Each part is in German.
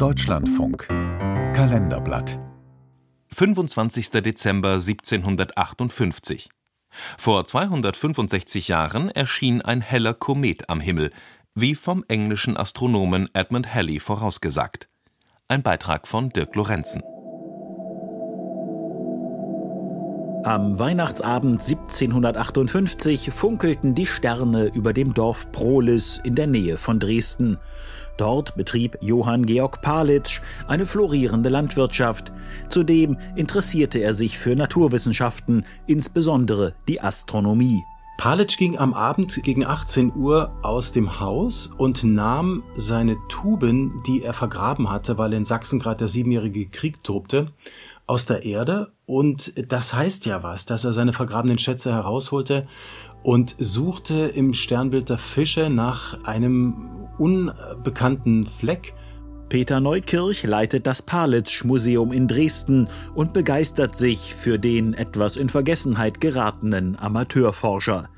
Deutschlandfunk Kalenderblatt 25. Dezember 1758. Vor 265 Jahren erschien ein heller Komet am Himmel, wie vom englischen Astronomen Edmund Halley vorausgesagt. Ein Beitrag von Dirk Lorenzen. Am Weihnachtsabend 1758 funkelten die Sterne über dem Dorf Prohlis in der Nähe von Dresden. Dort betrieb Johann Georg Palitsch eine florierende Landwirtschaft. Zudem interessierte er sich für Naturwissenschaften, insbesondere die Astronomie. Palitsch ging am Abend gegen 18 Uhr aus dem Haus und nahm seine Tuben, die er vergraben hatte, weil in Sachsen gerade der siebenjährige Krieg tobte, aus der Erde und das heißt ja was, dass er seine vergrabenen Schätze herausholte und suchte im Sternbild der Fische nach einem unbekannten Fleck. Peter Neukirch leitet das Palitsch-Museum in Dresden und begeistert sich für den etwas in Vergessenheit geratenen Amateurforscher.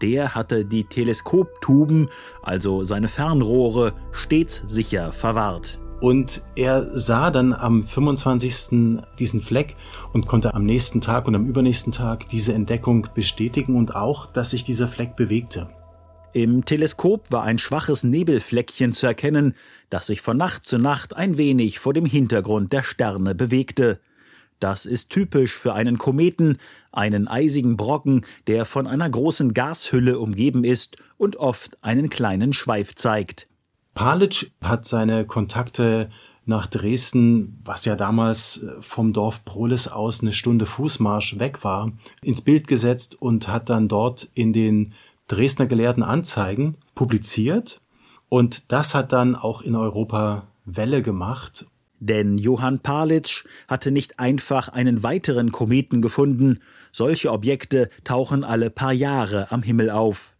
Der hatte die Teleskoptuben, also seine Fernrohre, stets sicher verwahrt. Und er sah dann am 25. diesen Fleck und konnte am nächsten Tag und am übernächsten Tag diese Entdeckung bestätigen und auch, dass sich dieser Fleck bewegte. Im Teleskop war ein schwaches Nebelfleckchen zu erkennen, das sich von Nacht zu Nacht ein wenig vor dem Hintergrund der Sterne bewegte. Das ist typisch für einen Kometen, einen eisigen Brocken, der von einer großen Gashülle umgeben ist und oft einen kleinen Schweif zeigt. Palitsch hat seine Kontakte nach Dresden, was ja damals äh, vom Dorf Prohlis aus eine Stunde Fußmarsch weg war, ins Bild gesetzt und hat dann dort in den Dresdner Gelehrten Anzeigen publiziert. Und das hat dann auch in Europa Welle gemacht. Denn Johann Palitsch hatte nicht einfach einen weiteren Kometen gefunden. Solche Objekte tauchen alle paar Jahre am Himmel auf.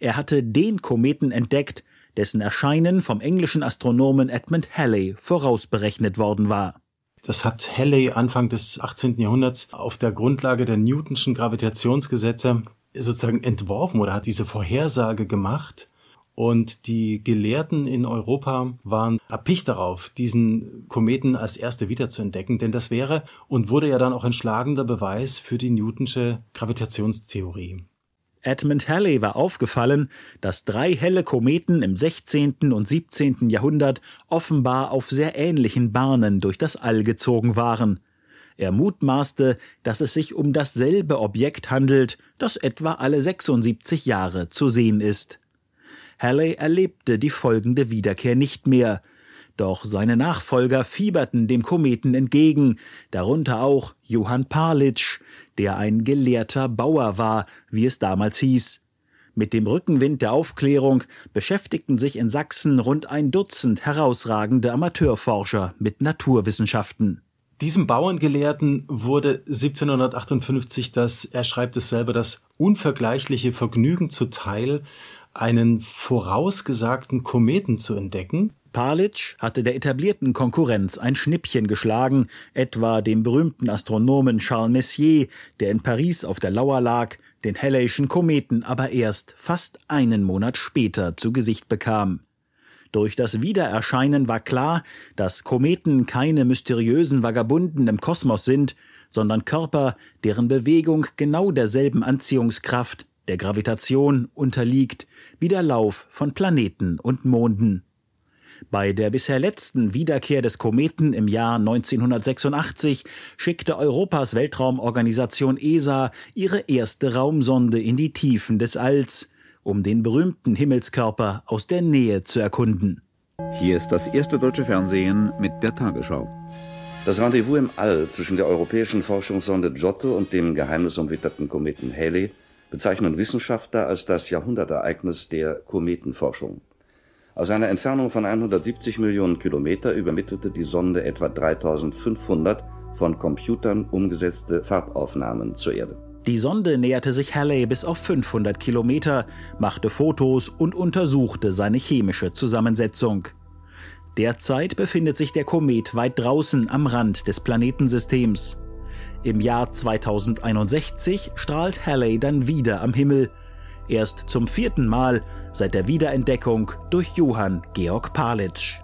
Er hatte den Kometen entdeckt, dessen Erscheinen vom englischen Astronomen Edmund Halley vorausberechnet war war. Das hat Halley Anfang des 18. Jahrhunderts auf der Grundlage der Newtonschen Gravitationsgesetze sozusagen entworfen oder hat diese Vorhersage gemacht. Und die Gelehrten in Europa waren erpicht darauf, diesen Kometen als erste wiederzuentdecken, denn das wäre und wurde ja dann auch ein schlagender Beweis für die Newtonsche Gravitationstheorie. Edmund Halley war aufgefallen, dass drei helle Kometen im 16. und 17. Jahrhundert offenbar auf sehr ähnlichen Bahnen durch das All gezogen waren. Er mutmaßte, dass es sich um dasselbe Objekt handelt, das etwa alle 76 Jahre zu sehen ist. Halley erlebte die folgende Wiederkehr nicht mehr, doch seine Nachfolger fieberten dem Kometen entgegen, darunter auch Johann Parlitsch, der ein gelehrter Bauer war, wie es damals hieß. Mit dem Rückenwind der Aufklärung beschäftigten sich in Sachsen rund ein Dutzend herausragende Amateurforscher mit Naturwissenschaften. Diesem Bauerngelehrten wurde 1758 das, er schreibt es selber, das unvergleichliche Vergnügen zuteil, einen vorausgesagten Kometen zu entdecken, Palitsch hatte der etablierten Konkurrenz ein Schnippchen geschlagen, etwa dem berühmten Astronomen Charles Messier, der in Paris auf der Lauer lag, den Halleyschen Kometen aber erst fast einen Monat später zu Gesicht bekam. Durch das Wiedererscheinen war klar, dass Kometen keine mysteriösen Vagabunden im Kosmos sind, sondern Körper, deren Bewegung genau derselben Anziehungskraft, der Gravitation, unterliegt, wie der Lauf von Planeten und Monden. Bei der bisher letzten Wiederkehr des Kometen im Jahr 1986 schickte Europas Weltraumorganisation ESA ihre erste Raumsonde in die Tiefen des Alls, um den berühmten Himmelskörper aus der Nähe zu erkunden. Hier ist das erste deutsche Fernsehen mit der Tagesschau. Das Rendezvous im All zwischen der europäischen Forschungssonde Giotto und dem geheimnisumwitterten Kometen Halley bezeichnen Wissenschaftler als das Jahrhundertereignis der Kometenforschung. Aus einer Entfernung von 170 Millionen Kilometer übermittelte die Sonde etwa 3500 von Computern umgesetzte Farbaufnahmen zur Erde. Die Sonde näherte sich Halley bis auf 500 Kilometer, machte Fotos und untersuchte seine chemische Zusammensetzung. Derzeit befindet sich der Komet weit draußen am Rand des Planetensystems. Im Jahr 2061 strahlt Halley dann wieder am Himmel erst zum vierten Mal seit der Wiederentdeckung durch Johann Georg Palitsch.